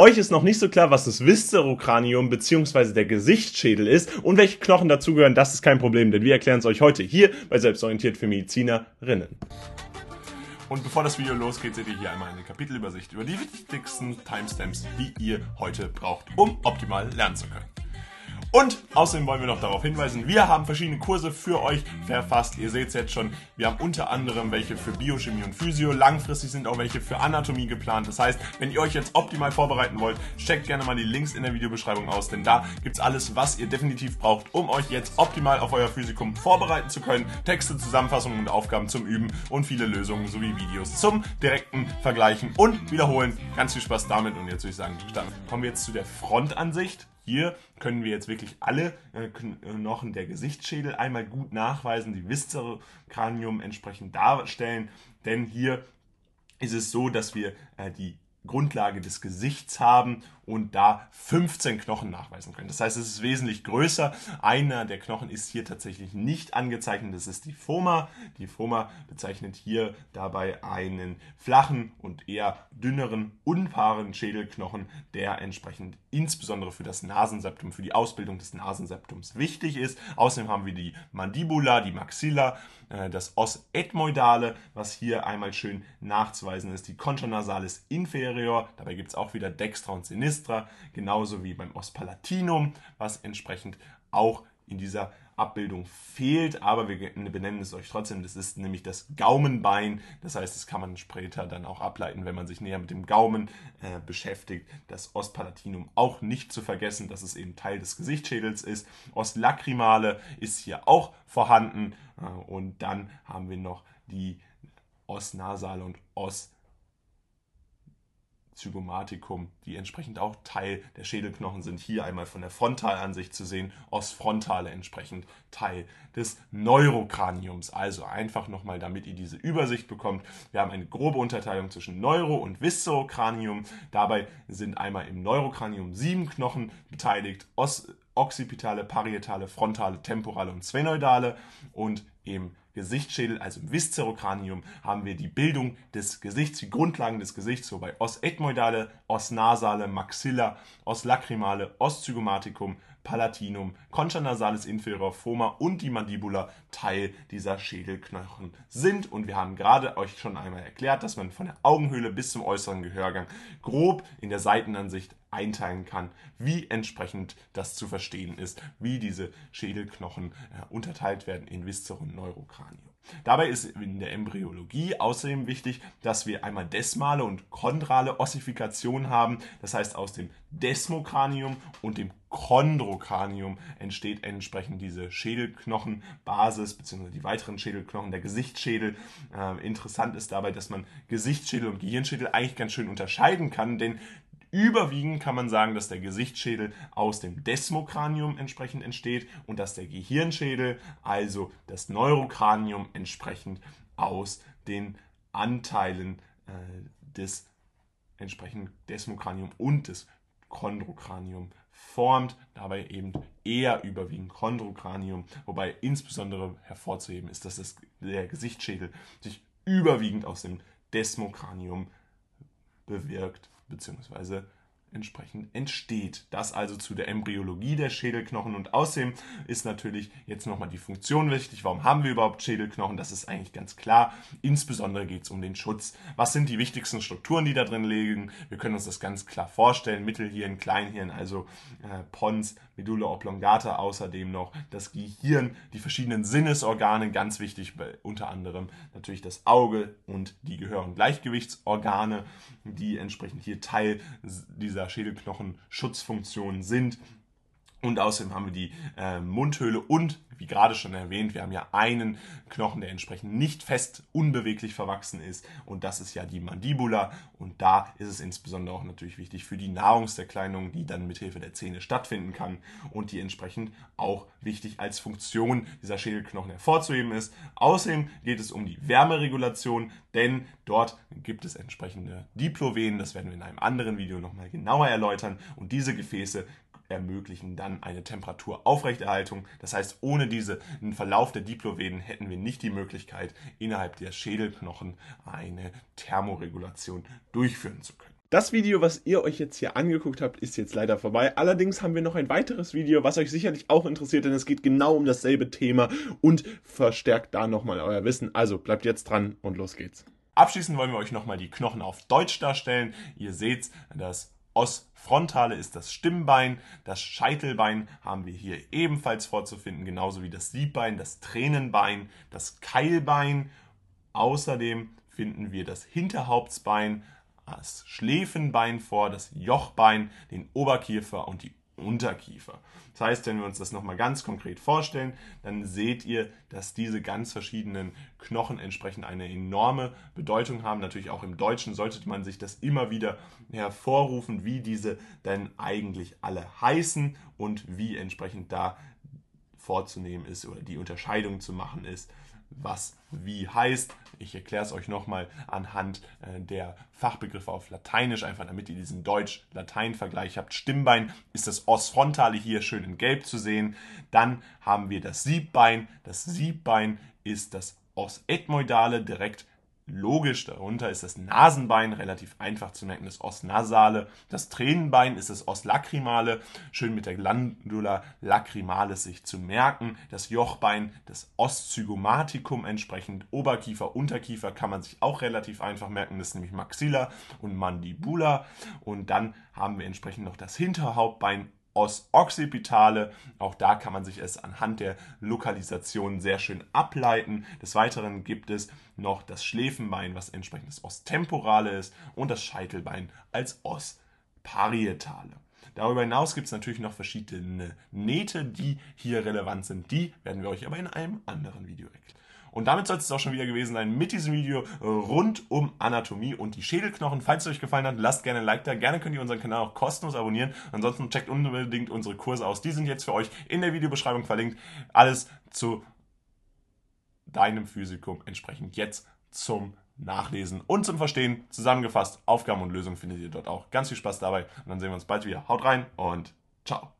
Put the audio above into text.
Euch ist noch nicht so klar, was das Viscerokranium bzw. der Gesichtsschädel ist und welche Knochen dazugehören, das ist kein Problem, denn wir erklären es euch heute hier bei Selbstorientiert für Medizinerinnen. Und bevor das Video losgeht, seht ihr hier einmal eine Kapitelübersicht über die wichtigsten Timestamps, die ihr heute braucht, um optimal lernen zu können. Und außerdem wollen wir noch darauf hinweisen, wir haben verschiedene Kurse für euch verfasst. Ihr seht es jetzt schon, wir haben unter anderem welche für Biochemie und Physio. Langfristig sind auch welche für Anatomie geplant. Das heißt, wenn ihr euch jetzt optimal vorbereiten wollt, checkt gerne mal die Links in der Videobeschreibung aus, denn da gibt es alles, was ihr definitiv braucht, um euch jetzt optimal auf euer Physikum vorbereiten zu können. Texte, Zusammenfassungen und Aufgaben zum Üben und viele Lösungen sowie Videos zum direkten Vergleichen und Wiederholen. Ganz viel Spaß damit und jetzt würde ich sagen, dann kommen wir jetzt zu der Frontansicht. Hier können wir jetzt wirklich alle äh, Knochen der Gesichtsschädel einmal gut nachweisen, die Viscerokranium entsprechend darstellen, denn hier ist es so, dass wir äh, die Grundlage des Gesichts haben und da 15 Knochen nachweisen können. Das heißt, es ist wesentlich größer. Einer der Knochen ist hier tatsächlich nicht angezeichnet. Das ist die Foma. Die Foma bezeichnet hier dabei einen flachen und eher dünneren, unpaaren Schädelknochen, der entsprechend insbesondere für das Nasenseptum, für die Ausbildung des Nasenseptums wichtig ist. Außerdem haben wir die Mandibula, die Maxilla, äh, das Os ethmoidale, was hier einmal schön nachzuweisen ist, die Concha nasalis inferior. Dabei gibt es auch wieder Dextra und Sinistra, genauso wie beim Os palatinum, was entsprechend auch in dieser Abbildung fehlt, aber wir benennen es euch trotzdem. Das ist nämlich das Gaumenbein. Das heißt, das kann man später dann auch ableiten, wenn man sich näher mit dem Gaumen äh, beschäftigt. Das Ostpalatinum auch nicht zu vergessen, dass es eben Teil des Gesichtsschädels ist. Ostlacrimale ist hier auch vorhanden. Äh, und dann haben wir noch die Osnasale und Os Zygomaticum, die entsprechend auch Teil der Schädelknochen sind. Hier einmal von der Frontalansicht zu sehen, Ostfrontale entsprechend Teil des Neurokraniums. Also einfach nochmal, damit ihr diese Übersicht bekommt. Wir haben eine grobe Unterteilung zwischen Neuro- und Viscerokranium. Dabei sind einmal im Neurokranium sieben Knochen beteiligt, Os occipitale, parietale, frontale, temporale und sphenoidale und im Gesichtsschädel, also im Viszerokranium, haben wir die Bildung des Gesichts, die Grundlagen des Gesichts, wobei Os ethmoidale, Os nasale, Maxilla, Os lacrimale, Os zygomaticum, Palatinum, Concha nasalis inferior, Foma und die Mandibula Teil dieser Schädelknochen sind. Und wir haben gerade euch schon einmal erklärt, dass man von der Augenhöhle bis zum äußeren Gehörgang grob in der Seitenansicht einteilen kann, wie entsprechend das zu verstehen ist, wie diese Schädelknochen äh, unterteilt werden in Viszero und Neurokranium. Dabei ist in der Embryologie außerdem wichtig, dass wir einmal desmale und chondrale Ossifikation haben. Das heißt, aus dem Desmokranium und dem Chondrokranium entsteht entsprechend diese Schädelknochenbasis bzw. die weiteren Schädelknochen, der Gesichtsschädel. Äh, interessant ist dabei, dass man Gesichtsschädel und Gehirnschädel eigentlich ganz schön unterscheiden kann, denn Überwiegend kann man sagen, dass der Gesichtsschädel aus dem Desmokranium entsprechend entsteht und dass der Gehirnschädel, also das Neurokranium, entsprechend aus den Anteilen äh, des entsprechenden Desmokranium und des Chondrokranium formt, dabei eben eher überwiegend Chondrokranium, wobei insbesondere hervorzuheben ist, dass das, der Gesichtsschädel sich überwiegend aus dem Desmokranium bewirkt bzw. entsprechend entsteht. Das also zu der Embryologie der Schädelknochen und außerdem ist natürlich jetzt nochmal die Funktion wichtig. Warum haben wir überhaupt Schädelknochen? Das ist eigentlich ganz klar. Insbesondere geht es um den Schutz. Was sind die wichtigsten Strukturen, die da drin liegen? Wir können uns das ganz klar vorstellen. Mittelhirn, Kleinhirn, also äh, Pons, Medulla oblongata, außerdem noch das Gehirn, die verschiedenen Sinnesorgane, ganz wichtig, unter anderem natürlich das Auge und die Gehör- und Gleichgewichtsorgane, die entsprechend hier Teil dieser Schädelknochenschutzfunktion sind. Und außerdem haben wir die äh, Mundhöhle und, wie gerade schon erwähnt, wir haben ja einen Knochen, der entsprechend nicht fest unbeweglich verwachsen ist. Und das ist ja die Mandibula. Und da ist es insbesondere auch natürlich wichtig für die Nahrungserkleinung, die dann mithilfe der Zähne stattfinden kann und die entsprechend auch wichtig als Funktion dieser Schädelknochen hervorzuheben ist. Außerdem geht es um die Wärmeregulation, denn dort gibt es entsprechende Diplovenen. Das werden wir in einem anderen Video nochmal genauer erläutern. Und diese Gefäße ermöglichen dann eine Temperaturaufrechterhaltung. Das heißt, ohne diesen Verlauf der Diplovenen hätten wir nicht die Möglichkeit, innerhalb der Schädelknochen eine Thermoregulation durchführen zu können. Das Video, was ihr euch jetzt hier angeguckt habt, ist jetzt leider vorbei. Allerdings haben wir noch ein weiteres Video, was euch sicherlich auch interessiert, denn es geht genau um dasselbe Thema und verstärkt da nochmal euer Wissen. Also bleibt jetzt dran und los geht's. Abschließend wollen wir euch nochmal die Knochen auf Deutsch darstellen. Ihr seht, das Os frontale ist das Stimmbein, das Scheitelbein haben wir hier ebenfalls vorzufinden, genauso wie das Siebbein, das Tränenbein, das Keilbein. Außerdem finden wir das Hinterhauptsbein, das Schläfenbein vor, das Jochbein, den Oberkiefer und die Unterkiefer. Das heißt, wenn wir uns das nochmal ganz konkret vorstellen, dann seht ihr, dass diese ganz verschiedenen Knochen entsprechend eine enorme Bedeutung haben. Natürlich auch im Deutschen sollte man sich das immer wieder hervorrufen, wie diese denn eigentlich alle heißen und wie entsprechend da vorzunehmen ist oder die Unterscheidung zu machen ist was wie heißt. Ich erkläre es euch nochmal anhand äh, der Fachbegriffe auf Lateinisch, einfach damit ihr diesen Deutsch-Latein-Vergleich habt. Stimmbein ist das Os frontale hier schön in Gelb zu sehen. Dann haben wir das Siebbein. Das Siebbein ist das Os ethmoidale direkt logisch. Darunter ist das Nasenbein, relativ einfach zu merken, das Os nasale. Das Tränenbein ist das Os lacrimale, schön mit der Glandula lacrimalis sich zu merken. Das Jochbein, das Os zygomaticum entsprechend. Oberkiefer, Unterkiefer kann man sich auch relativ einfach merken, das ist nämlich Maxilla und Mandibula. Und dann haben wir entsprechend noch das Hinterhauptbein Os occipitale. Auch da kann man sich es anhand der Lokalisation sehr schön ableiten. Des Weiteren gibt es noch das Schläfenbein, was entsprechend das Os temporale ist, und das Scheitelbein als Os parietale. Darüber hinaus gibt es natürlich noch verschiedene Nähte, die hier relevant sind. Die werden wir euch aber in einem anderen Video erklären. Und damit soll es auch schon wieder gewesen sein mit diesem Video rund um Anatomie und die Schädelknochen. Falls es euch gefallen hat, lasst gerne ein Like da. Gerne könnt ihr unseren Kanal auch kostenlos abonnieren. Ansonsten checkt unbedingt unsere Kurse aus. Die sind jetzt für euch in der Videobeschreibung verlinkt. Alles zu deinem Physikum entsprechend jetzt zum Nachlesen und zum Verstehen zusammengefasst. Aufgaben und Lösungen findet ihr dort auch. Ganz viel Spaß dabei und dann sehen wir uns bald wieder. Haut rein und ciao.